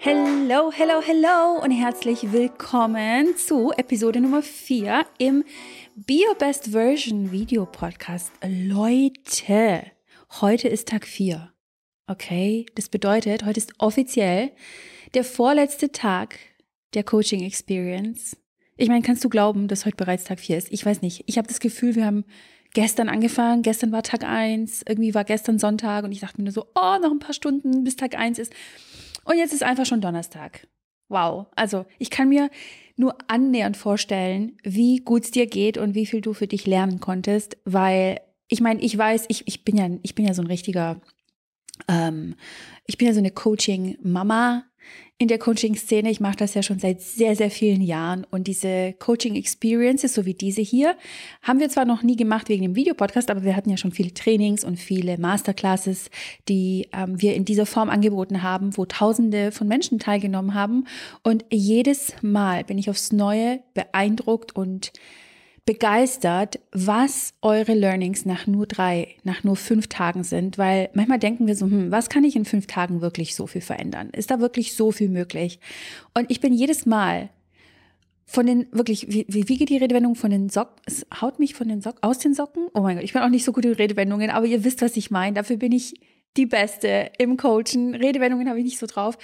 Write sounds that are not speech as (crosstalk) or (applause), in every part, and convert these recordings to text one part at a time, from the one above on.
Hello, hello, hello und herzlich willkommen zu Episode Nummer 4 im Be Your Best Version Video Podcast. Leute, heute ist Tag 4. Okay, das bedeutet, heute ist offiziell der vorletzte Tag der Coaching Experience. Ich meine, kannst du glauben, dass heute bereits Tag 4 ist? Ich weiß nicht. Ich habe das Gefühl, wir haben gestern angefangen, gestern war Tag 1, irgendwie war gestern Sonntag und ich dachte mir nur so, oh, noch ein paar Stunden bis Tag 1 ist. Und jetzt ist einfach schon Donnerstag. Wow. Also ich kann mir nur annähernd vorstellen, wie gut es dir geht und wie viel du für dich lernen konntest, weil ich meine, ich weiß, ich, ich bin ja, ich bin ja so ein richtiger, ähm, ich bin ja so eine Coaching-Mama in der Coaching-Szene. Ich mache das ja schon seit sehr, sehr vielen Jahren. Und diese Coaching-Experiences, so wie diese hier, haben wir zwar noch nie gemacht wegen dem Videopodcast, aber wir hatten ja schon viele Trainings und viele Masterclasses, die ähm, wir in dieser Form angeboten haben, wo Tausende von Menschen teilgenommen haben. Und jedes Mal bin ich aufs Neue beeindruckt und begeistert, was eure Learnings nach nur drei, nach nur fünf Tagen sind, weil manchmal denken wir so, hm, was kann ich in fünf Tagen wirklich so viel verändern? Ist da wirklich so viel möglich? Und ich bin jedes Mal von den, wirklich, wie, wie, geht die Redewendung von den Socken? Es haut mich von den Socken, aus den Socken? Oh mein Gott, ich bin auch nicht so gut in Redewendungen, aber ihr wisst, was ich meine. Dafür bin ich die Beste im Coachen. Redewendungen habe ich nicht so drauf.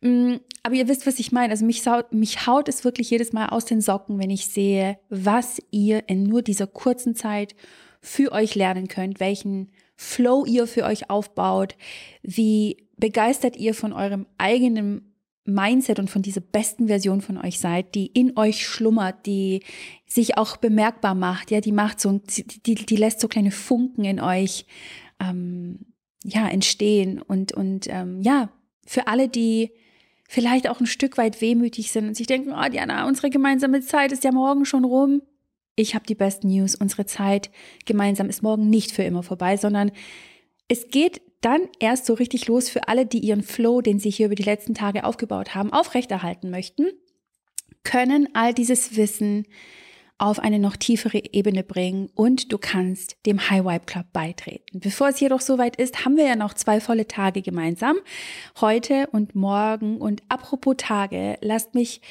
Mm, aber ihr wisst, was ich meine. Also mich, mich haut es wirklich jedes Mal aus den Socken, wenn ich sehe, was ihr in nur dieser kurzen Zeit für euch lernen könnt, welchen Flow ihr für euch aufbaut, wie begeistert ihr von eurem eigenen Mindset und von dieser besten Version von euch seid, die in euch schlummert, die sich auch bemerkbar macht, ja, die macht so, die, die lässt so kleine Funken in euch ähm, ja, entstehen und, und ähm, ja, für alle, die vielleicht auch ein Stück weit wehmütig sind und sich denken, oh Diana, unsere gemeinsame Zeit ist ja morgen schon rum. Ich habe die besten News. Unsere Zeit gemeinsam ist morgen nicht für immer vorbei, sondern es geht dann erst so richtig los für alle, die ihren Flow, den sie hier über die letzten Tage aufgebaut haben, aufrechterhalten möchten, können all dieses Wissen auf eine noch tiefere Ebene bringen und du kannst dem High Vibe Club beitreten. Bevor es jedoch soweit ist, haben wir ja noch zwei volle Tage gemeinsam. Heute und morgen. Und apropos Tage, lasst mich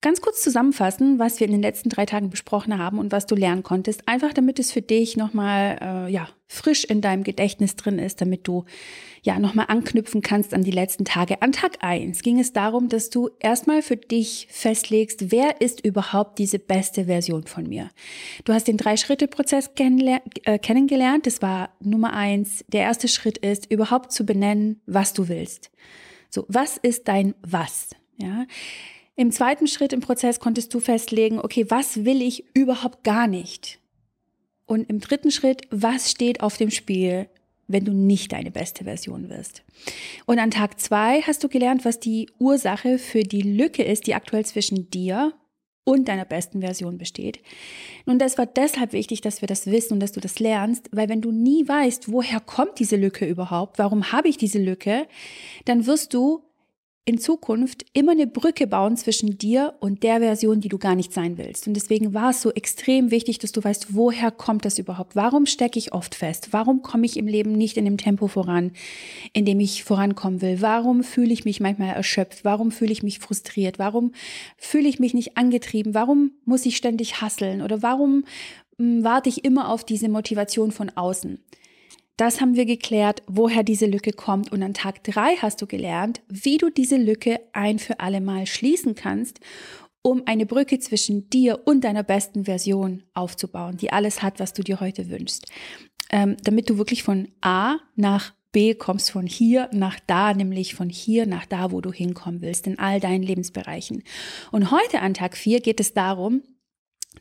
ganz kurz zusammenfassen, was wir in den letzten drei Tagen besprochen haben und was du lernen konntest, einfach damit es für dich nochmal äh, ja, frisch in deinem Gedächtnis drin ist, damit du ja nochmal anknüpfen kannst an die letzten Tage. An Tag eins ging es darum, dass du erstmal für dich festlegst, wer ist überhaupt diese beste Version von mir. Du hast den Drei-Schritte-Prozess äh, kennengelernt. Das war Nummer eins. Der erste Schritt ist, überhaupt zu benennen, was du willst. So, was ist dein Was? Ja. Im zweiten Schritt im Prozess konntest du festlegen, okay, was will ich überhaupt gar nicht? Und im dritten Schritt, was steht auf dem Spiel, wenn du nicht deine beste Version wirst? Und an Tag zwei hast du gelernt, was die Ursache für die Lücke ist, die aktuell zwischen dir und deiner besten Version besteht. Und das war deshalb wichtig, dass wir das wissen und dass du das lernst, weil wenn du nie weißt, woher kommt diese Lücke überhaupt, warum habe ich diese Lücke, dann wirst du in Zukunft immer eine Brücke bauen zwischen dir und der Version, die du gar nicht sein willst. Und deswegen war es so extrem wichtig, dass du weißt, woher kommt das überhaupt? Warum stecke ich oft fest? Warum komme ich im Leben nicht in dem Tempo voran, in dem ich vorankommen will? Warum fühle ich mich manchmal erschöpft? Warum fühle ich mich frustriert? Warum fühle ich mich nicht angetrieben? Warum muss ich ständig hasseln? Oder warum hm, warte ich immer auf diese Motivation von außen? Das haben wir geklärt, woher diese Lücke kommt. Und an Tag drei hast du gelernt, wie du diese Lücke ein für alle Mal schließen kannst, um eine Brücke zwischen dir und deiner besten Version aufzubauen, die alles hat, was du dir heute wünschst. Ähm, damit du wirklich von A nach B kommst, von hier nach da, nämlich von hier nach da, wo du hinkommen willst, in all deinen Lebensbereichen. Und heute an Tag vier geht es darum,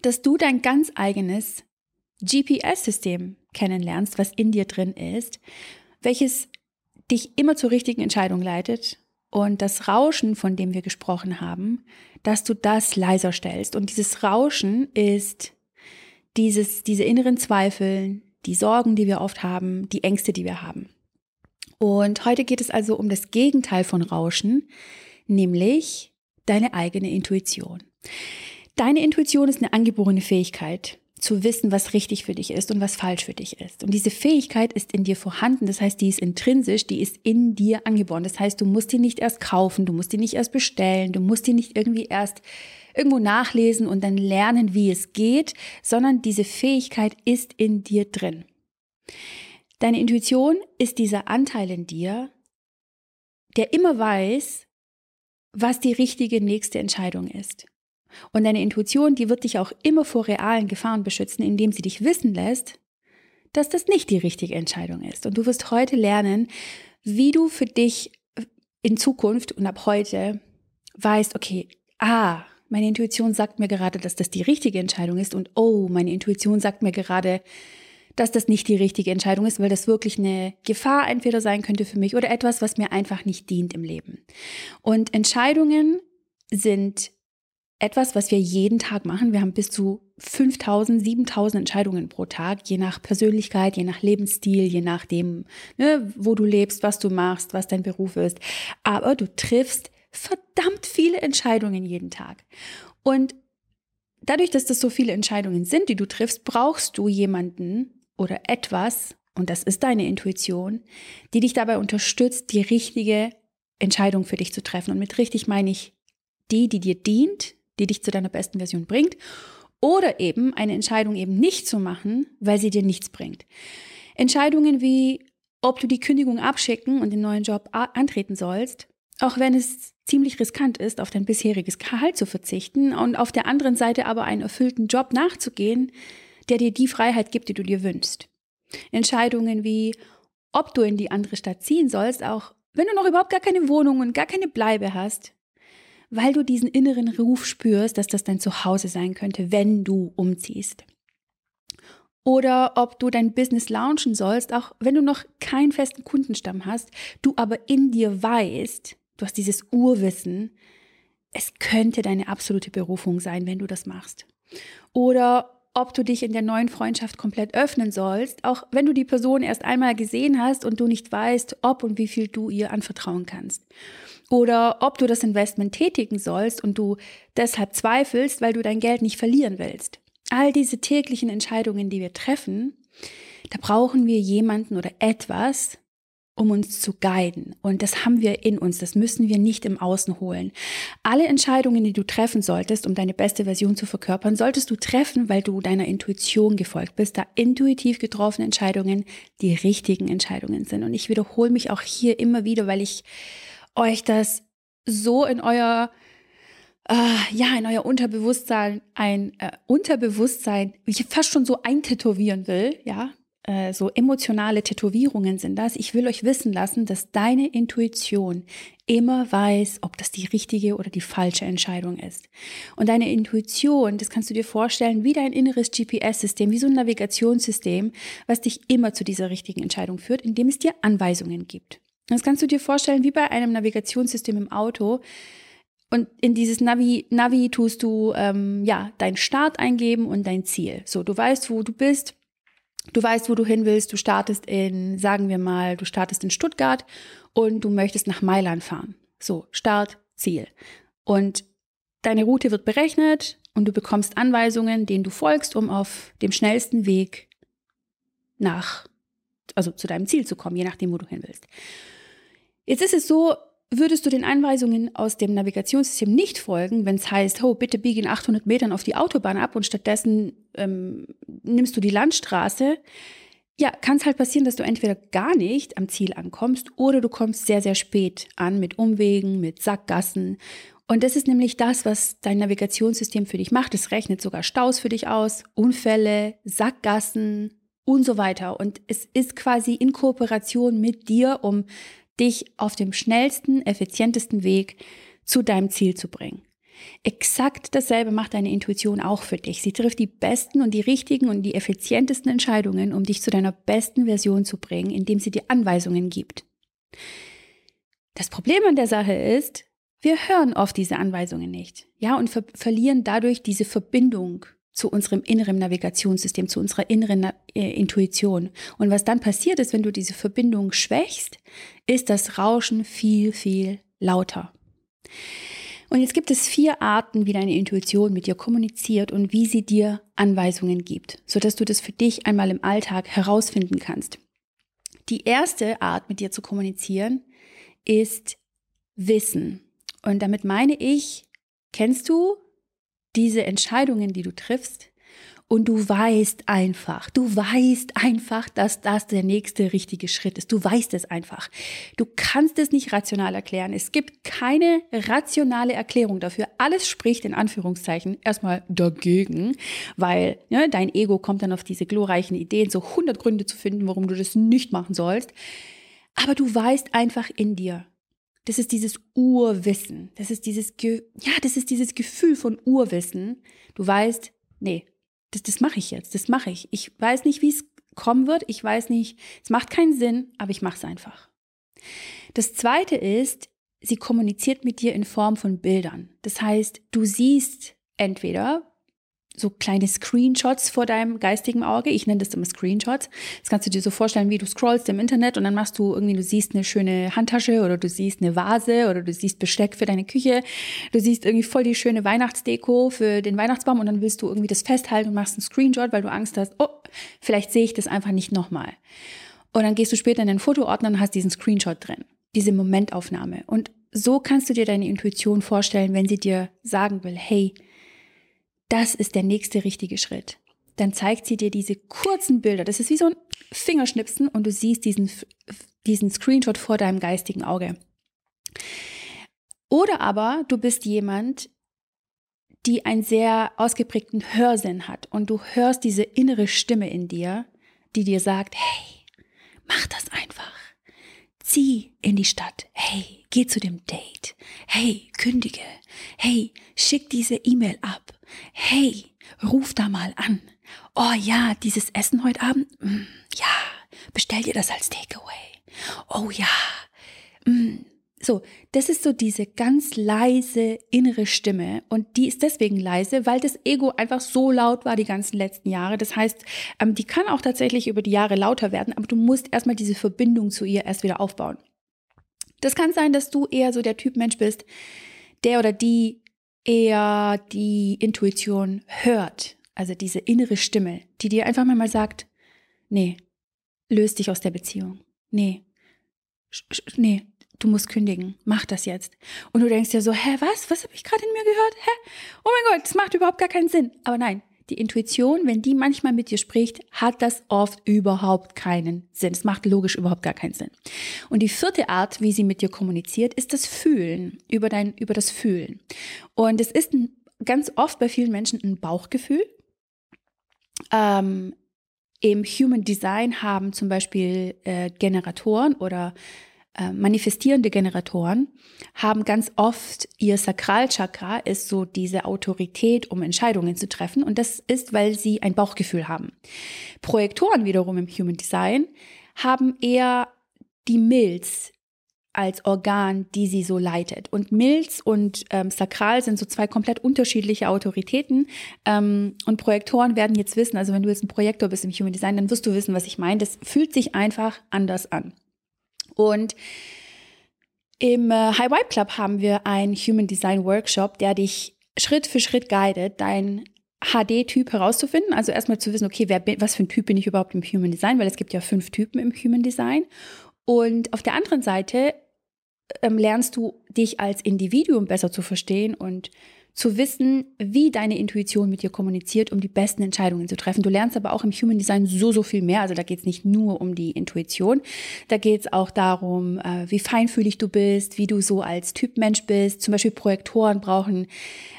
dass du dein ganz eigenes GPS-System kennenlernst, was in dir drin ist, welches dich immer zur richtigen Entscheidung leitet und das Rauschen, von dem wir gesprochen haben, dass du das leiser stellst. Und dieses Rauschen ist dieses, diese inneren Zweifel, die Sorgen, die wir oft haben, die Ängste, die wir haben. Und heute geht es also um das Gegenteil von Rauschen, nämlich deine eigene Intuition. Deine Intuition ist eine angeborene Fähigkeit zu wissen, was richtig für dich ist und was falsch für dich ist. Und diese Fähigkeit ist in dir vorhanden, das heißt, die ist intrinsisch, die ist in dir angeboren. Das heißt, du musst die nicht erst kaufen, du musst die nicht erst bestellen, du musst die nicht irgendwie erst irgendwo nachlesen und dann lernen, wie es geht, sondern diese Fähigkeit ist in dir drin. Deine Intuition ist dieser Anteil in dir, der immer weiß, was die richtige nächste Entscheidung ist. Und deine Intuition, die wird dich auch immer vor realen Gefahren beschützen, indem sie dich wissen lässt, dass das nicht die richtige Entscheidung ist. Und du wirst heute lernen, wie du für dich in Zukunft und ab heute weißt, okay, ah, meine Intuition sagt mir gerade, dass das die richtige Entscheidung ist und oh, meine Intuition sagt mir gerade, dass das nicht die richtige Entscheidung ist, weil das wirklich eine Gefahr entweder sein könnte für mich oder etwas, was mir einfach nicht dient im Leben. Und Entscheidungen sind etwas, was wir jeden Tag machen. Wir haben bis zu 5000, 7000 Entscheidungen pro Tag, je nach Persönlichkeit, je nach Lebensstil, je nachdem, ne, wo du lebst, was du machst, was dein Beruf ist. Aber du triffst verdammt viele Entscheidungen jeden Tag. Und dadurch, dass das so viele Entscheidungen sind, die du triffst, brauchst du jemanden, oder etwas, und das ist deine Intuition, die dich dabei unterstützt, die richtige Entscheidung für dich zu treffen. Und mit richtig meine ich die, die dir dient, die dich zu deiner besten Version bringt, oder eben eine Entscheidung eben nicht zu machen, weil sie dir nichts bringt. Entscheidungen wie, ob du die Kündigung abschicken und den neuen Job antreten sollst, auch wenn es ziemlich riskant ist, auf dein bisheriges Gehalt zu verzichten und auf der anderen Seite aber einen erfüllten Job nachzugehen, der dir die Freiheit gibt, die du dir wünschst. Entscheidungen wie, ob du in die andere Stadt ziehen sollst, auch wenn du noch überhaupt gar keine Wohnung und gar keine Bleibe hast, weil du diesen inneren Ruf spürst, dass das dein Zuhause sein könnte, wenn du umziehst. Oder ob du dein Business launchen sollst, auch wenn du noch keinen festen Kundenstamm hast, du aber in dir weißt, du hast dieses Urwissen, es könnte deine absolute Berufung sein, wenn du das machst. Oder ob du dich in der neuen Freundschaft komplett öffnen sollst, auch wenn du die Person erst einmal gesehen hast und du nicht weißt, ob und wie viel du ihr anvertrauen kannst. Oder ob du das Investment tätigen sollst und du deshalb zweifelst, weil du dein Geld nicht verlieren willst. All diese täglichen Entscheidungen, die wir treffen, da brauchen wir jemanden oder etwas, um uns zu guiden. Und das haben wir in uns, das müssen wir nicht im Außen holen. Alle Entscheidungen, die du treffen solltest, um deine beste Version zu verkörpern, solltest du treffen, weil du deiner Intuition gefolgt bist, da intuitiv getroffene Entscheidungen die richtigen Entscheidungen sind. Und ich wiederhole mich auch hier immer wieder, weil ich euch das so in euer äh, ja, in euer Unterbewusstsein, ein äh, Unterbewusstsein, ich fast schon so eintätowieren will, ja, äh, so emotionale Tätowierungen sind das. Ich will euch wissen lassen, dass deine Intuition immer weiß, ob das die richtige oder die falsche Entscheidung ist. Und deine Intuition, das kannst du dir vorstellen, wie dein inneres GPS-System, wie so ein Navigationssystem, was dich immer zu dieser richtigen Entscheidung führt, indem es dir Anweisungen gibt. Das kannst du dir vorstellen, wie bei einem Navigationssystem im Auto. Und in dieses Navi, Navi tust du ähm, ja deinen Start eingeben und dein Ziel. So, du weißt, wo du bist, Du weißt, wo du hin willst. Du startest in, sagen wir mal, du startest in Stuttgart und du möchtest nach Mailand fahren. So, Start, Ziel. Und deine Route wird berechnet und du bekommst Anweisungen, denen du folgst, um auf dem schnellsten Weg nach, also zu deinem Ziel zu kommen, je nachdem, wo du hin willst. Jetzt ist es so, Würdest du den Anweisungen aus dem Navigationssystem nicht folgen, wenn es heißt, oh, bitte biege in 800 Metern auf die Autobahn ab und stattdessen ähm, nimmst du die Landstraße, ja, kann es halt passieren, dass du entweder gar nicht am Ziel ankommst oder du kommst sehr, sehr spät an mit Umwegen, mit Sackgassen. Und das ist nämlich das, was dein Navigationssystem für dich macht. Es rechnet sogar Staus für dich aus, Unfälle, Sackgassen und so weiter. Und es ist quasi in Kooperation mit dir, um dich auf dem schnellsten, effizientesten Weg zu deinem Ziel zu bringen. Exakt dasselbe macht deine Intuition auch für dich. Sie trifft die besten und die richtigen und die effizientesten Entscheidungen, um dich zu deiner besten Version zu bringen, indem sie dir Anweisungen gibt. Das Problem an der Sache ist, wir hören oft diese Anweisungen nicht, ja, und ver verlieren dadurch diese Verbindung zu unserem inneren Navigationssystem, zu unserer inneren äh, Intuition. Und was dann passiert ist, wenn du diese Verbindung schwächst, ist das Rauschen viel, viel lauter. Und jetzt gibt es vier Arten, wie deine Intuition mit dir kommuniziert und wie sie dir Anweisungen gibt, sodass du das für dich einmal im Alltag herausfinden kannst. Die erste Art, mit dir zu kommunizieren, ist Wissen. Und damit meine ich, kennst du diese Entscheidungen, die du triffst? Und du weißt einfach, du weißt einfach, dass das der nächste richtige Schritt ist. Du weißt es einfach. Du kannst es nicht rational erklären. Es gibt keine rationale Erklärung dafür. Alles spricht in Anführungszeichen erstmal dagegen, weil ne, dein Ego kommt dann auf diese glorreichen Ideen, so 100 Gründe zu finden, warum du das nicht machen sollst. Aber du weißt einfach in dir, das ist dieses Urwissen. Das ist dieses, Ge ja, das ist dieses Gefühl von Urwissen. Du weißt, nee, das, das mache ich jetzt, das mache ich. Ich weiß nicht, wie es kommen wird, ich weiß nicht, es macht keinen Sinn, aber ich mache es einfach. Das Zweite ist, sie kommuniziert mit dir in Form von Bildern. Das heißt, du siehst entweder so kleine Screenshots vor deinem geistigen Auge. Ich nenne das immer Screenshots. Das kannst du dir so vorstellen, wie du scrollst im Internet und dann machst du irgendwie, du siehst eine schöne Handtasche oder du siehst eine Vase oder du siehst Besteck für deine Küche. Du siehst irgendwie voll die schöne Weihnachtsdeko für den Weihnachtsbaum und dann willst du irgendwie das festhalten und machst einen Screenshot, weil du Angst hast, oh, vielleicht sehe ich das einfach nicht nochmal. Und dann gehst du später in den Fotoordner und hast diesen Screenshot drin. Diese Momentaufnahme. Und so kannst du dir deine Intuition vorstellen, wenn sie dir sagen will, hey, das ist der nächste richtige Schritt. Dann zeigt sie dir diese kurzen Bilder. Das ist wie so ein Fingerschnipsen und du siehst diesen, diesen Screenshot vor deinem geistigen Auge. Oder aber du bist jemand, die einen sehr ausgeprägten Hörsinn hat und du hörst diese innere Stimme in dir, die dir sagt, hey, mach das einfach. Zieh in die Stadt. Hey, geh zu dem Date. Hey, kündige. Hey, schick diese E-Mail ab. Hey, ruf da mal an. Oh ja, dieses Essen heute Abend? Mm, ja, bestell dir das als Takeaway. Oh ja. Mm. So, das ist so diese ganz leise innere Stimme und die ist deswegen leise, weil das Ego einfach so laut war die ganzen letzten Jahre. Das heißt, ähm, die kann auch tatsächlich über die Jahre lauter werden, aber du musst erstmal diese Verbindung zu ihr erst wieder aufbauen. Das kann sein, dass du eher so der Typ Mensch bist, der oder die eher die Intuition hört, also diese innere Stimme, die dir einfach mal sagt, nee, löst dich aus der Beziehung. Nee, nee, du musst kündigen, mach das jetzt. Und du denkst dir so, hä, was? Was habe ich gerade in mir gehört? Hä? Oh mein Gott, das macht überhaupt gar keinen Sinn. Aber nein, die Intuition, wenn die manchmal mit dir spricht, hat das oft überhaupt keinen Sinn. Es macht logisch überhaupt gar keinen Sinn. Und die vierte Art, wie sie mit dir kommuniziert, ist das Fühlen, über dein, über das Fühlen. Und es ist ganz oft bei vielen Menschen ein Bauchgefühl. Ähm, Im Human Design haben zum Beispiel äh, Generatoren oder äh, manifestierende Generatoren haben ganz oft ihr Sakralchakra ist so diese Autorität, um Entscheidungen zu treffen. Und das ist, weil sie ein Bauchgefühl haben. Projektoren wiederum im Human Design haben eher die Milz als Organ, die sie so leitet. Und Milz und ähm, Sakral sind so zwei komplett unterschiedliche Autoritäten. Ähm, und Projektoren werden jetzt wissen, also wenn du jetzt ein Projektor bist im Human Design, dann wirst du wissen, was ich meine. Das fühlt sich einfach anders an. Und im äh, High Vibe Club haben wir einen Human Design Workshop, der dich Schritt für Schritt guidet, dein HD-Typ herauszufinden. Also erstmal zu wissen, okay, wer was für ein Typ bin ich überhaupt im Human Design, weil es gibt ja fünf Typen im Human Design. Und auf der anderen Seite ähm, lernst du dich als Individuum besser zu verstehen und zu wissen, wie deine Intuition mit dir kommuniziert, um die besten Entscheidungen zu treffen. Du lernst aber auch im Human Design so, so viel mehr. Also da geht es nicht nur um die Intuition, da geht es auch darum, äh, wie feinfühlig du bist, wie du so als Typ Mensch bist. Zum Beispiel Projektoren brauchen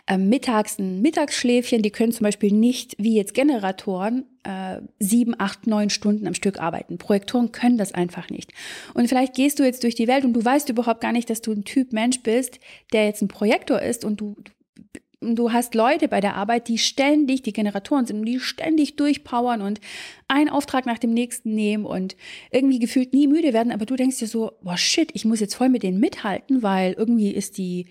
äh, mittags ein Mittagsschläfchen. Die können zum Beispiel nicht, wie jetzt Generatoren, äh, sieben, acht, neun Stunden am Stück arbeiten. Projektoren können das einfach nicht. Und vielleicht gehst du jetzt durch die Welt und du weißt überhaupt gar nicht, dass du ein Typ Mensch bist, der jetzt ein Projektor ist und du, du hast Leute bei der Arbeit, die ständig, die Generatoren sind, die ständig durchpowern und einen Auftrag nach dem nächsten nehmen und irgendwie gefühlt nie müde werden, aber du denkst dir so, boah shit, ich muss jetzt voll mit denen mithalten, weil irgendwie ist die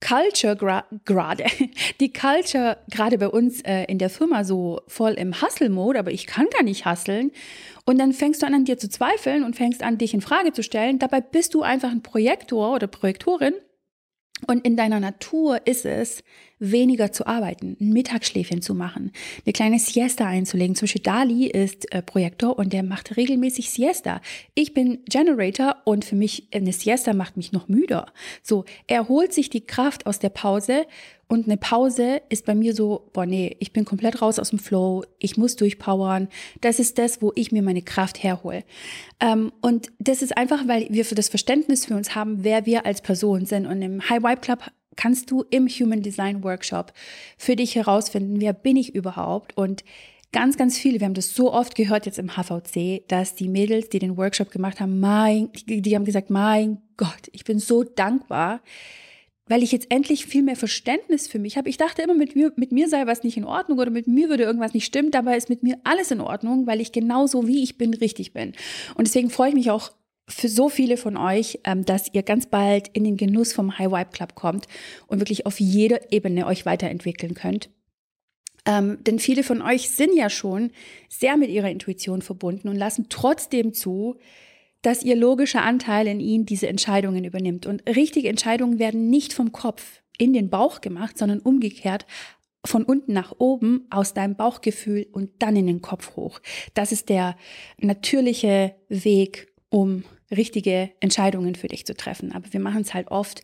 Culture gerade, (laughs) die Culture gerade bei uns äh, in der Firma so voll im Hustle-Mode, aber ich kann gar nicht hustlen. Und dann fängst du an, an dir zu zweifeln und fängst an, dich in Frage zu stellen. Dabei bist du einfach ein Projektor oder Projektorin Und in deiner Natur ist es, weniger zu arbeiten, ein Mittagsschläfchen zu machen, eine kleine Siesta einzulegen. Zum Beispiel Dali ist äh, Projektor und der macht regelmäßig Siesta. Ich bin Generator und für mich eine Siesta macht mich noch müder. So, er holt sich die Kraft aus der Pause und eine Pause ist bei mir so, boah nee, ich bin komplett raus aus dem Flow, ich muss durchpowern. Das ist das, wo ich mir meine Kraft herhole. Ähm, und das ist einfach, weil wir für das Verständnis für uns haben, wer wir als Person sind. Und im High Vibe Club kannst du im Human Design Workshop für dich herausfinden, wer bin ich überhaupt und ganz, ganz viele, wir haben das so oft gehört jetzt im HVC, dass die Mädels, die den Workshop gemacht haben, mein, die, die haben gesagt, mein Gott, ich bin so dankbar, weil ich jetzt endlich viel mehr Verständnis für mich habe. Ich dachte immer, mit mir, mit mir sei was nicht in Ordnung oder mit mir würde irgendwas nicht stimmen. Dabei ist mit mir alles in Ordnung, weil ich genauso wie ich bin richtig bin. Und deswegen freue ich mich auch für so viele von euch, ähm, dass ihr ganz bald in den Genuss vom High Vibe Club kommt und wirklich auf jeder Ebene euch weiterentwickeln könnt. Ähm, denn viele von euch sind ja schon sehr mit ihrer Intuition verbunden und lassen trotzdem zu, dass ihr logischer Anteil in ihnen diese Entscheidungen übernimmt. Und richtige Entscheidungen werden nicht vom Kopf in den Bauch gemacht, sondern umgekehrt von unten nach oben aus deinem Bauchgefühl und dann in den Kopf hoch. Das ist der natürliche Weg, um richtige Entscheidungen für dich zu treffen. Aber wir machen es halt oft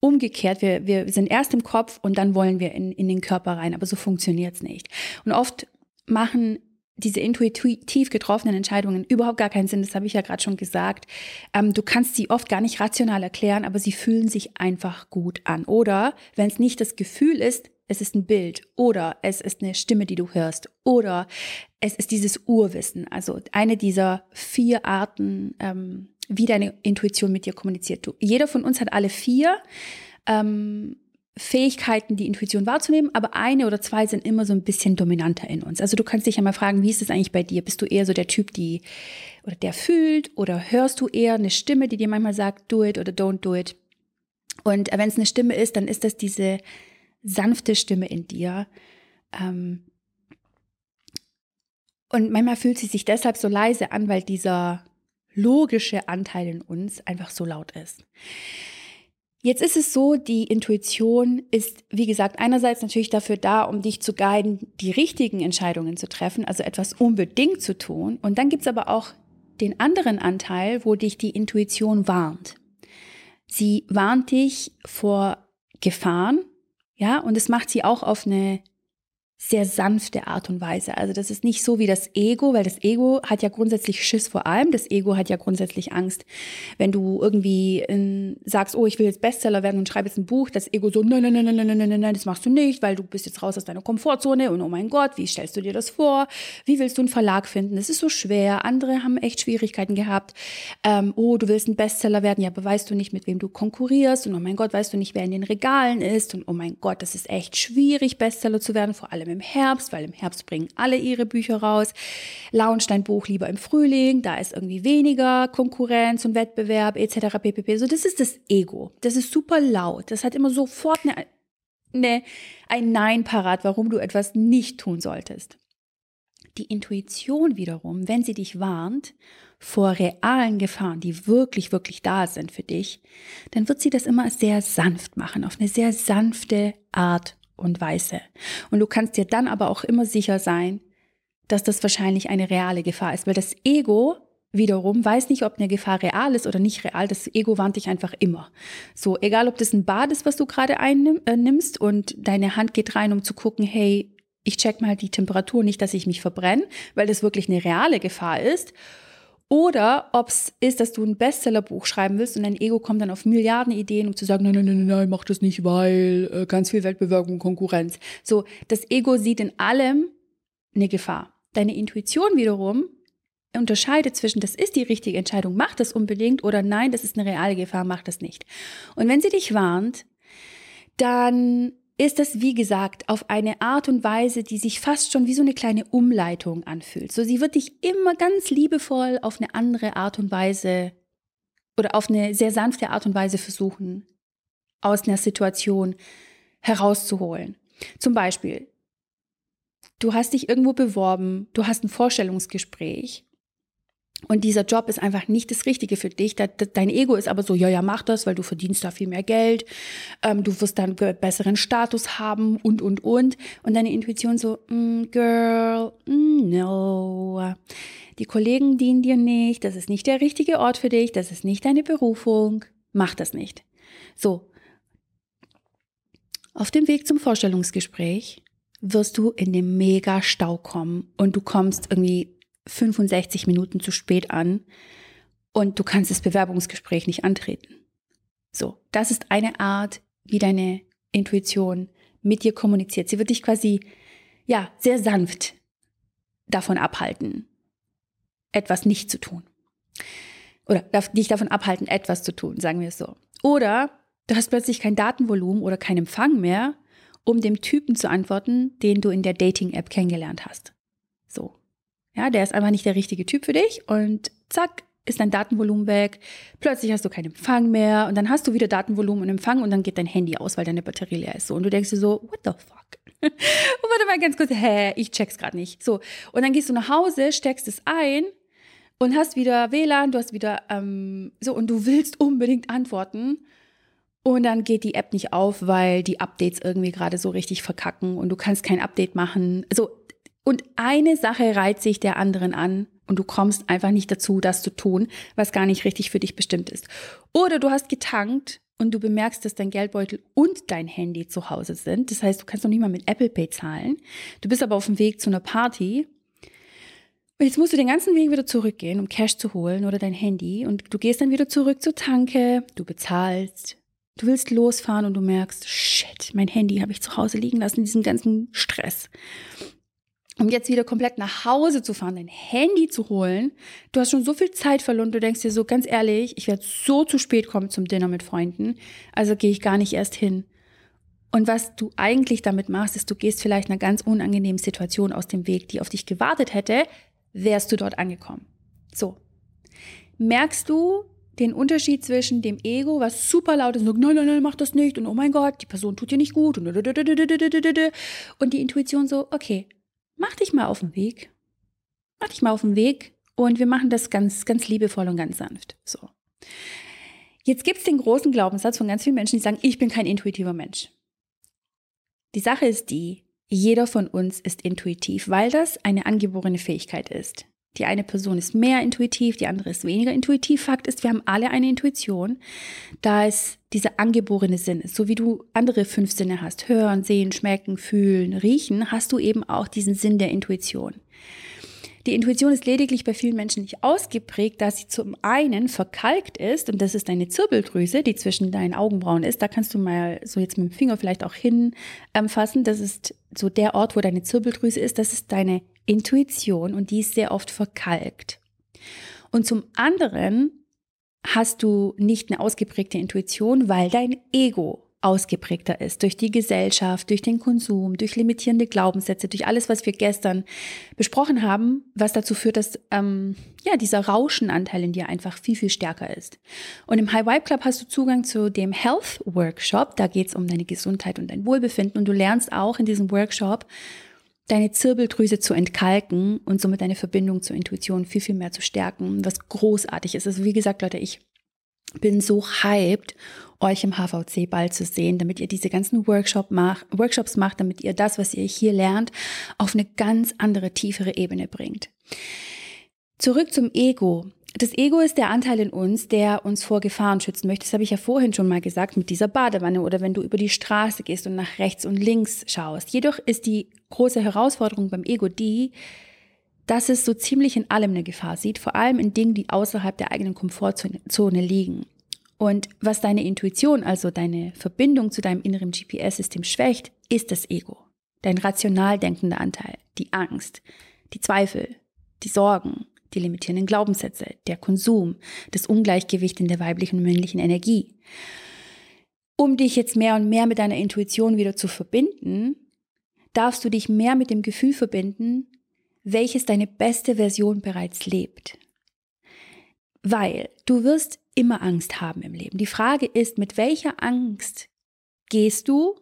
umgekehrt. Wir, wir sind erst im Kopf und dann wollen wir in, in den Körper rein. Aber so funktioniert es nicht. Und oft machen diese intuitiv getroffenen Entscheidungen überhaupt gar keinen Sinn. Das habe ich ja gerade schon gesagt. Ähm, du kannst sie oft gar nicht rational erklären, aber sie fühlen sich einfach gut an. Oder wenn es nicht das Gefühl ist, es ist ein Bild oder es ist eine Stimme, die du hörst oder es ist dieses Urwissen. Also eine dieser vier Arten, ähm, wie deine Intuition mit dir kommuniziert. Du, jeder von uns hat alle vier ähm, Fähigkeiten, die Intuition wahrzunehmen, aber eine oder zwei sind immer so ein bisschen dominanter in uns. Also du kannst dich ja mal fragen, wie ist es eigentlich bei dir? Bist du eher so der Typ, die oder der fühlt oder hörst du eher eine Stimme, die dir manchmal sagt, do it oder don't do it? Und wenn es eine Stimme ist, dann ist das diese sanfte Stimme in dir. Ähm und manchmal fühlt sie sich deshalb so leise an, weil dieser logische Anteil in uns einfach so laut ist. Jetzt ist es so, die Intuition ist, wie gesagt, einerseits natürlich dafür da, um dich zu guiden, die richtigen Entscheidungen zu treffen, also etwas unbedingt zu tun. Und dann gibt's aber auch den anderen Anteil, wo dich die Intuition warnt. Sie warnt dich vor Gefahren, ja, und es macht sie auch auf eine sehr sanfte Art und Weise. Also das ist nicht so wie das Ego, weil das Ego hat ja grundsätzlich Schiss vor allem. Das Ego hat ja grundsätzlich Angst. Wenn du irgendwie in, sagst, oh, ich will jetzt Bestseller werden und schreibe jetzt ein Buch, das Ego so, nein, nein, nein, nein, nein, nein, nein, nein, das machst du nicht, weil du bist jetzt raus aus deiner Komfortzone und oh mein Gott, wie stellst du dir das vor? Wie willst du einen Verlag finden? Das ist so schwer. Andere haben echt Schwierigkeiten gehabt. Ähm, oh, du willst ein Bestseller werden, ja, aber weißt du nicht, mit wem du konkurrierst und oh mein Gott, weißt du nicht, wer in den Regalen ist und oh mein Gott, das ist echt schwierig, Bestseller zu werden, vor allem im Herbst, weil im Herbst bringen alle ihre Bücher raus. Launch dein Buch lieber im Frühling, da ist irgendwie weniger Konkurrenz und Wettbewerb etc. ppp. So, das ist das Ego. Das ist super laut. Das hat immer sofort eine, eine, ein Nein parat, warum du etwas nicht tun solltest. Die Intuition wiederum, wenn sie dich warnt vor realen Gefahren, die wirklich, wirklich da sind für dich, dann wird sie das immer sehr sanft machen, auf eine sehr sanfte Art und Weise. Und du kannst dir dann aber auch immer sicher sein, dass das wahrscheinlich eine reale Gefahr ist, weil das Ego wiederum weiß nicht, ob eine Gefahr real ist oder nicht real. Das Ego warnt dich einfach immer. So, egal ob das ein Bad ist, was du gerade einnimmst äh, und deine Hand geht rein, um zu gucken, hey, ich check mal die Temperatur, nicht, dass ich mich verbrenne, weil das wirklich eine reale Gefahr ist. Oder ob es ist, dass du ein Bestsellerbuch schreiben willst und dein Ego kommt dann auf Milliarden Ideen, um zu sagen, nein, nein, nein, nein, mach das nicht, weil äh, ganz viel Wettbewerb und Konkurrenz. So, das Ego sieht in allem eine Gefahr. Deine Intuition wiederum unterscheidet zwischen, das ist die richtige Entscheidung, mach das unbedingt oder nein, das ist eine reale Gefahr, mach das nicht. Und wenn sie dich warnt, dann ist das, wie gesagt, auf eine Art und Weise, die sich fast schon wie so eine kleine Umleitung anfühlt. So, sie wird dich immer ganz liebevoll auf eine andere Art und Weise oder auf eine sehr sanfte Art und Weise versuchen, aus einer Situation herauszuholen. Zum Beispiel, du hast dich irgendwo beworben, du hast ein Vorstellungsgespräch und dieser Job ist einfach nicht das Richtige für dich. Dein Ego ist aber so, ja, ja, mach das, weil du verdienst da viel mehr Geld, ähm, du wirst dann besseren Status haben und, und, und. Und deine Intuition so, mm, Girl, mm, no. Die Kollegen dienen dir nicht, das ist nicht der richtige Ort für dich, das ist nicht deine Berufung, mach das nicht. So. Auf dem Weg zum Vorstellungsgespräch wirst du in den Mega-Stau kommen und du kommst irgendwie 65 Minuten zu spät an und du kannst das Bewerbungsgespräch nicht antreten. So, das ist eine Art, wie deine Intuition mit dir kommuniziert. Sie wird dich quasi, ja, sehr sanft davon abhalten, etwas nicht zu tun. Oder dich davon abhalten, etwas zu tun, sagen wir es so. Oder du hast plötzlich kein Datenvolumen oder keinen Empfang mehr, um dem Typen zu antworten, den du in der Dating-App kennengelernt hast. So. Ja, der ist einfach nicht der richtige Typ für dich und zack, ist dein Datenvolumen weg. Plötzlich hast du keinen Empfang mehr und dann hast du wieder Datenvolumen und Empfang und dann geht dein Handy aus, weil deine Batterie leer ist. So, und du denkst dir so, what the fuck? und (laughs) warte mal ganz kurz, hä, ich check's gerade nicht. So, und dann gehst du nach Hause, steckst es ein und hast wieder WLAN, du hast wieder ähm, so und du willst unbedingt antworten. Und dann geht die App nicht auf, weil die Updates irgendwie gerade so richtig verkacken und du kannst kein Update machen. So, und eine Sache reiht sich der anderen an und du kommst einfach nicht dazu, das zu tun, was gar nicht richtig für dich bestimmt ist. Oder du hast getankt und du bemerkst, dass dein Geldbeutel und dein Handy zu Hause sind. Das heißt, du kannst noch nicht mal mit Apple Pay zahlen. Du bist aber auf dem Weg zu einer Party. Und jetzt musst du den ganzen Weg wieder zurückgehen, um Cash zu holen oder dein Handy. Und du gehst dann wieder zurück zur Tanke, du bezahlst, Du willst losfahren und du merkst, shit, mein Handy habe ich zu Hause liegen lassen, diesen ganzen Stress um jetzt wieder komplett nach Hause zu fahren, dein Handy zu holen. Du hast schon so viel Zeit verloren. Du denkst dir so ganz ehrlich, ich werde so zu spät kommen zum Dinner mit Freunden. Also gehe ich gar nicht erst hin. Und was du eigentlich damit machst, ist, du gehst vielleicht einer ganz unangenehmen Situation aus dem Weg, die auf dich gewartet hätte, wärst du dort angekommen. So. Merkst du den Unterschied zwischen dem Ego, was super laut ist und sagt, nein, nein, nein, mach das nicht und oh mein Gott, die Person tut dir nicht gut und die Intuition so, okay, mach dich mal auf den Weg. Mach dich mal auf den Weg und wir machen das ganz, ganz liebevoll und ganz sanft. So. Jetzt gibt es den großen Glaubenssatz von ganz vielen Menschen, die sagen, ich bin kein intuitiver Mensch. Die Sache ist die, jeder von uns ist intuitiv, weil das eine angeborene Fähigkeit ist. Die eine Person ist mehr intuitiv, die andere ist weniger intuitiv. Fakt ist, wir haben alle eine Intuition, da es dieser angeborene Sinn ist. So wie du andere fünf Sinne hast, hören, sehen, schmecken, fühlen, riechen, hast du eben auch diesen Sinn der Intuition. Die Intuition ist lediglich bei vielen Menschen nicht ausgeprägt, da sie zum einen verkalkt ist und das ist deine Zirbeldrüse, die zwischen deinen Augenbrauen ist. Da kannst du mal so jetzt mit dem Finger vielleicht auch hinfassen. Das ist so der Ort, wo deine Zirbeldrüse ist. Das ist deine Intuition und die ist sehr oft verkalkt. Und zum anderen hast du nicht eine ausgeprägte Intuition, weil dein Ego ausgeprägter ist durch die Gesellschaft, durch den Konsum, durch limitierende Glaubenssätze, durch alles, was wir gestern besprochen haben, was dazu führt, dass ähm, ja dieser Rauschenanteil in dir einfach viel viel stärker ist. Und im High Vibe Club hast du Zugang zu dem Health Workshop. Da geht es um deine Gesundheit und dein Wohlbefinden und du lernst auch in diesem Workshop deine Zirbeldrüse zu entkalken und somit deine Verbindung zur Intuition viel, viel mehr zu stärken, was großartig ist. Also wie gesagt, Leute, ich bin so hyped, euch im HVC bald zu sehen, damit ihr diese ganzen Workshop macht, Workshops macht, damit ihr das, was ihr hier lernt, auf eine ganz andere, tiefere Ebene bringt. Zurück zum Ego. Das Ego ist der Anteil in uns, der uns vor Gefahren schützen möchte. Das habe ich ja vorhin schon mal gesagt mit dieser Badewanne oder wenn du über die Straße gehst und nach rechts und links schaust. Jedoch ist die große Herausforderung beim Ego die, dass es so ziemlich in allem eine Gefahr sieht, vor allem in Dingen, die außerhalb der eigenen Komfortzone liegen. Und was deine Intuition, also deine Verbindung zu deinem inneren GPS-System schwächt, ist das Ego. Dein rational denkender Anteil, die Angst, die Zweifel, die Sorgen, die limitierenden Glaubenssätze, der Konsum, das Ungleichgewicht in der weiblichen und männlichen Energie. Um dich jetzt mehr und mehr mit deiner Intuition wieder zu verbinden, darfst du dich mehr mit dem Gefühl verbinden, welches deine beste Version bereits lebt. Weil du wirst immer Angst haben im Leben. Die Frage ist, mit welcher Angst gehst du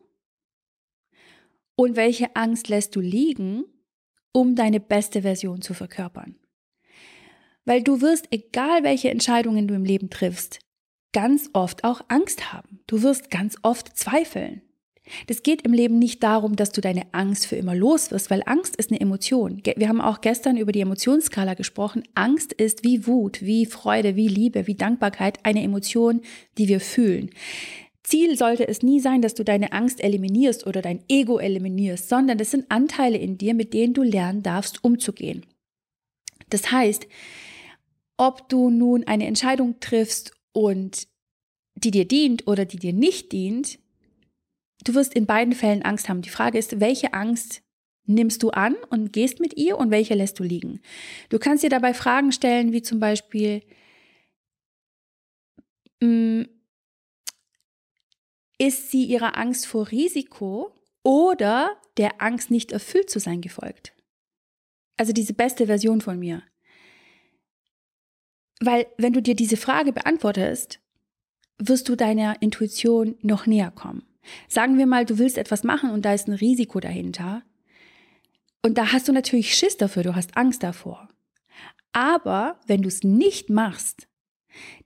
und welche Angst lässt du liegen, um deine beste Version zu verkörpern. Weil du wirst, egal welche Entscheidungen du im Leben triffst, ganz oft auch Angst haben. Du wirst ganz oft zweifeln. Das geht im Leben nicht darum, dass du deine Angst für immer los wirst, weil Angst ist eine Emotion. Wir haben auch gestern über die Emotionsskala gesprochen. Angst ist wie Wut, wie Freude, wie Liebe, wie Dankbarkeit eine Emotion, die wir fühlen. Ziel sollte es nie sein, dass du deine Angst eliminierst oder dein Ego eliminierst, sondern das sind Anteile in dir, mit denen du lernen darfst, umzugehen. Das heißt, ob du nun eine Entscheidung triffst und die dir dient oder die dir nicht dient, du wirst in beiden Fällen Angst haben. Die Frage ist, welche Angst nimmst du an und gehst mit ihr und welche lässt du liegen? Du kannst dir dabei Fragen stellen, wie zum Beispiel, mm, ist sie ihrer Angst vor Risiko oder der Angst nicht erfüllt zu sein gefolgt? Also diese beste Version von mir. Weil wenn du dir diese Frage beantwortest, wirst du deiner Intuition noch näher kommen. Sagen wir mal, du willst etwas machen und da ist ein Risiko dahinter. Und da hast du natürlich Schiss dafür, du hast Angst davor. Aber wenn du es nicht machst,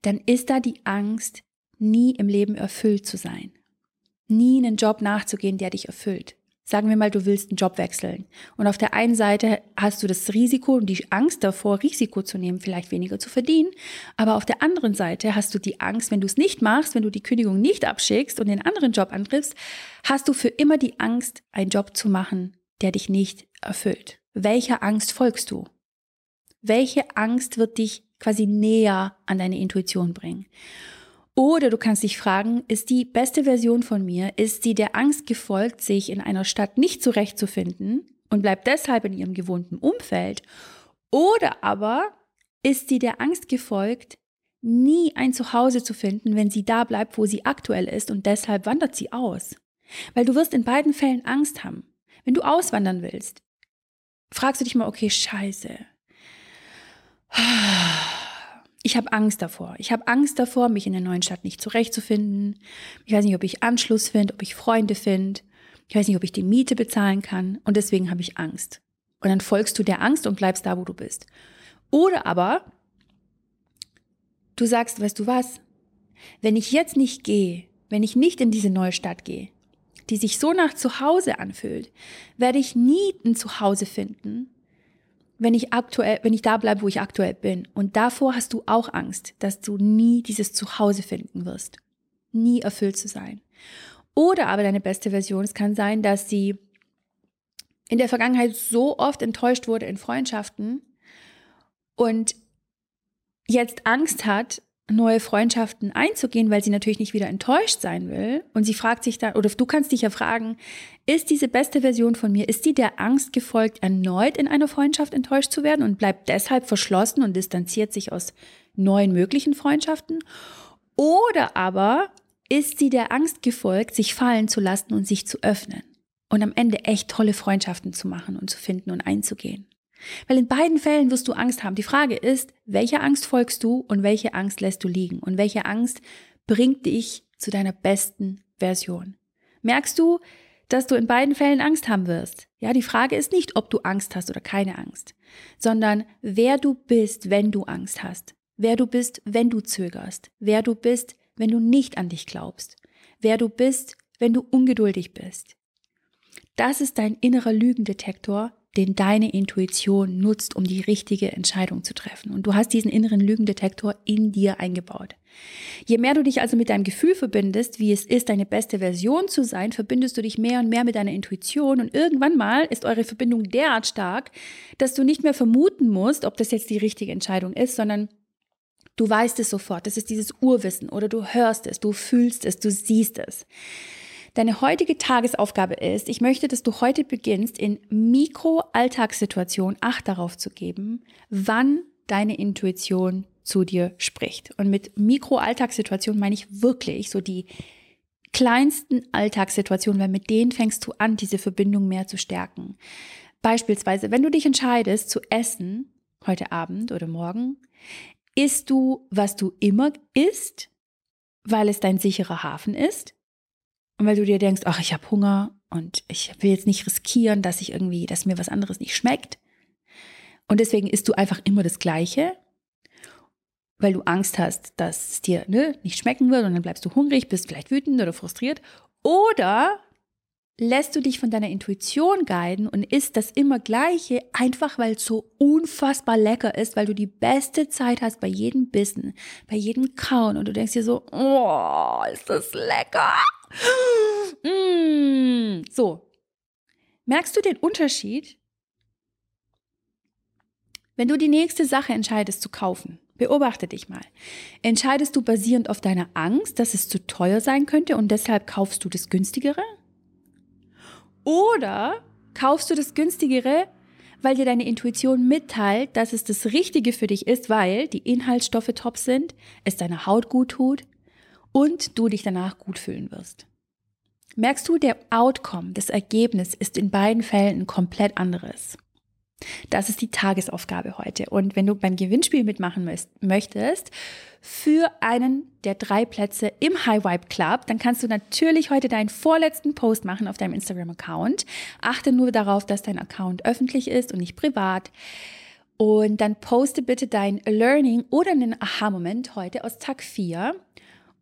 dann ist da die Angst, nie im Leben erfüllt zu sein nie einen Job nachzugehen, der dich erfüllt. Sagen wir mal, du willst einen Job wechseln. Und auf der einen Seite hast du das Risiko und die Angst davor, Risiko zu nehmen, vielleicht weniger zu verdienen. Aber auf der anderen Seite hast du die Angst, wenn du es nicht machst, wenn du die Kündigung nicht abschickst und den anderen Job antriffst, hast du für immer die Angst, einen Job zu machen, der dich nicht erfüllt. Welcher Angst folgst du? Welche Angst wird dich quasi näher an deine Intuition bringen? Oder du kannst dich fragen, ist die beste Version von mir, ist sie der Angst gefolgt, sich in einer Stadt nicht zurechtzufinden und bleibt deshalb in ihrem gewohnten Umfeld? Oder aber ist sie der Angst gefolgt, nie ein Zuhause zu finden, wenn sie da bleibt, wo sie aktuell ist und deshalb wandert sie aus? Weil du wirst in beiden Fällen Angst haben. Wenn du auswandern willst, fragst du dich mal, okay, scheiße ich habe Angst davor. Ich habe Angst davor, mich in der neuen Stadt nicht zurechtzufinden. Ich weiß nicht, ob ich Anschluss finde, ob ich Freunde finde. Ich weiß nicht, ob ich die Miete bezahlen kann. Und deswegen habe ich Angst. Und dann folgst du der Angst und bleibst da, wo du bist. Oder aber du sagst, weißt du was? Wenn ich jetzt nicht gehe, wenn ich nicht in diese neue Stadt gehe, die sich so nach Zuhause anfühlt, werde ich nie ein Zuhause finden, wenn ich aktuell, wenn ich da bleibe, wo ich aktuell bin. Und davor hast du auch Angst, dass du nie dieses Zuhause finden wirst. Nie erfüllt zu sein. Oder aber deine beste Version, es kann sein, dass sie in der Vergangenheit so oft enttäuscht wurde in Freundschaften und jetzt Angst hat, neue Freundschaften einzugehen, weil sie natürlich nicht wieder enttäuscht sein will. Und sie fragt sich dann, oder du kannst dich ja fragen, ist diese beste Version von mir, ist die der Angst gefolgt, erneut in einer Freundschaft enttäuscht zu werden und bleibt deshalb verschlossen und distanziert sich aus neuen möglichen Freundschaften? Oder aber ist sie der Angst gefolgt, sich fallen zu lassen und sich zu öffnen und am Ende echt tolle Freundschaften zu machen und zu finden und einzugehen? Weil in beiden Fällen wirst du Angst haben. Die Frage ist, welcher Angst folgst du und welche Angst lässt du liegen? Und welche Angst bringt dich zu deiner besten Version? Merkst du, dass du in beiden Fällen Angst haben wirst? Ja, die Frage ist nicht, ob du Angst hast oder keine Angst, sondern wer du bist, wenn du Angst hast. Wer du bist, wenn du zögerst. Wer du bist, wenn du nicht an dich glaubst. Wer du bist, wenn du ungeduldig bist. Das ist dein innerer Lügendetektor, den deine Intuition nutzt, um die richtige Entscheidung zu treffen. Und du hast diesen inneren Lügendetektor in dir eingebaut. Je mehr du dich also mit deinem Gefühl verbindest, wie es ist, deine beste Version zu sein, verbindest du dich mehr und mehr mit deiner Intuition und irgendwann mal ist eure Verbindung derart stark, dass du nicht mehr vermuten musst, ob das jetzt die richtige Entscheidung ist, sondern du weißt es sofort. Das ist dieses Urwissen oder du hörst es, du fühlst es, du siehst es. Deine heutige Tagesaufgabe ist, ich möchte, dass du heute beginnst, in Mikro-Alltagssituationen Acht darauf zu geben, wann deine Intuition zu dir spricht. Und mit Mikro-Alltagssituationen meine ich wirklich so die kleinsten Alltagssituationen, weil mit denen fängst du an, diese Verbindung mehr zu stärken. Beispielsweise, wenn du dich entscheidest zu essen, heute Abend oder morgen, isst du, was du immer isst, weil es dein sicherer Hafen ist? Und weil du dir denkst, ach, ich habe Hunger und ich will jetzt nicht riskieren, dass ich irgendwie, dass mir was anderes nicht schmeckt. Und deswegen isst du einfach immer das Gleiche. weil du Angst hast, dass es dir ne, nicht schmecken wird und dann bleibst du hungrig, bist vielleicht wütend oder frustriert. Oder lässt du dich von deiner Intuition guiden und isst das immer Gleiche, einfach weil es so unfassbar lecker ist, weil du die beste Zeit hast bei jedem Bissen, bei jedem Kauen und du denkst dir so, oh, ist das lecker. Mm. So, merkst du den Unterschied? Wenn du die nächste Sache entscheidest zu kaufen, beobachte dich mal. Entscheidest du basierend auf deiner Angst, dass es zu teuer sein könnte und deshalb kaufst du das günstigere? Oder kaufst du das günstigere, weil dir deine Intuition mitteilt, dass es das Richtige für dich ist, weil die Inhaltsstoffe top sind, es deiner Haut gut tut und du dich danach gut fühlen wirst. Merkst du, der Outcome, das Ergebnis ist in beiden Fällen ein komplett anderes. Das ist die Tagesaufgabe heute. Und wenn du beim Gewinnspiel mitmachen möchtest, für einen der drei Plätze im High Vibe Club, dann kannst du natürlich heute deinen vorletzten Post machen auf deinem Instagram-Account. Achte nur darauf, dass dein Account öffentlich ist und nicht privat. Und dann poste bitte dein Learning oder einen Aha-Moment heute aus Tag 4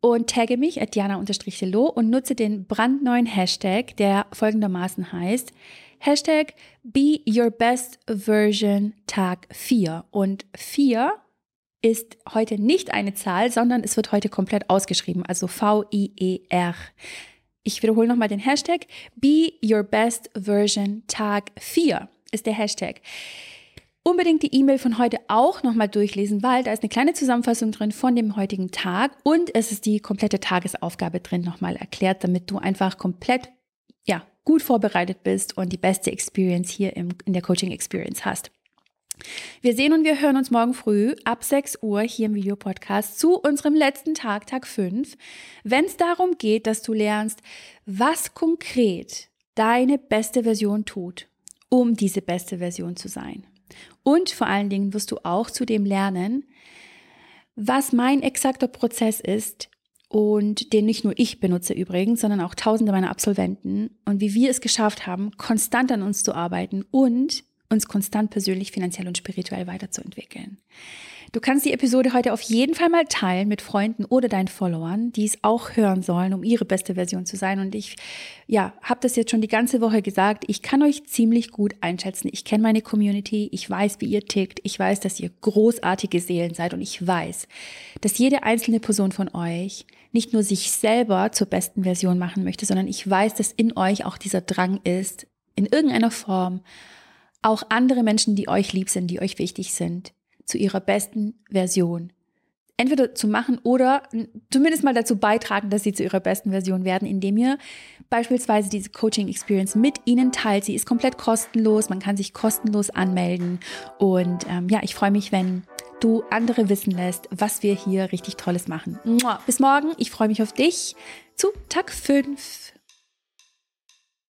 und tagge mich at diana-hello und nutze den brandneuen Hashtag, der folgendermaßen heißt Hashtag Be Your Best Version Tag 4. Und 4 ist heute nicht eine Zahl, sondern es wird heute komplett ausgeschrieben, also V-I-E-R. Ich wiederhole nochmal den Hashtag Be Your Best Version Tag 4 ist der Hashtag. Unbedingt die E-Mail von heute auch nochmal durchlesen, weil da ist eine kleine Zusammenfassung drin von dem heutigen Tag und es ist die komplette Tagesaufgabe drin nochmal erklärt, damit du einfach komplett ja, gut vorbereitet bist und die beste Experience hier im, in der Coaching Experience hast. Wir sehen und wir hören uns morgen früh ab 6 Uhr hier im Videopodcast zu unserem letzten Tag, Tag 5, wenn es darum geht, dass du lernst, was konkret deine beste Version tut, um diese beste Version zu sein. Und vor allen Dingen wirst du auch zudem lernen, was mein exakter Prozess ist, und den nicht nur ich benutze übrigens, sondern auch tausende meiner Absolventen und wie wir es geschafft haben, konstant an uns zu arbeiten und uns konstant persönlich, finanziell und spirituell weiterzuentwickeln. Du kannst die Episode heute auf jeden Fall mal teilen mit Freunden oder deinen Followern, die es auch hören sollen, um ihre beste Version zu sein. Und ich, ja, habe das jetzt schon die ganze Woche gesagt. Ich kann euch ziemlich gut einschätzen. Ich kenne meine Community. Ich weiß, wie ihr tickt. Ich weiß, dass ihr großartige Seelen seid. Und ich weiß, dass jede einzelne Person von euch nicht nur sich selber zur besten Version machen möchte, sondern ich weiß, dass in euch auch dieser Drang ist, in irgendeiner Form auch andere Menschen, die euch lieb sind, die euch wichtig sind, zu ihrer besten Version entweder zu machen oder zumindest mal dazu beitragen, dass sie zu ihrer besten Version werden, indem ihr beispielsweise diese Coaching Experience mit ihnen teilt. Sie ist komplett kostenlos, man kann sich kostenlos anmelden und ähm, ja, ich freue mich, wenn du andere wissen lässt, was wir hier richtig Tolles machen. Bis morgen, ich freue mich auf dich zu Tag 5.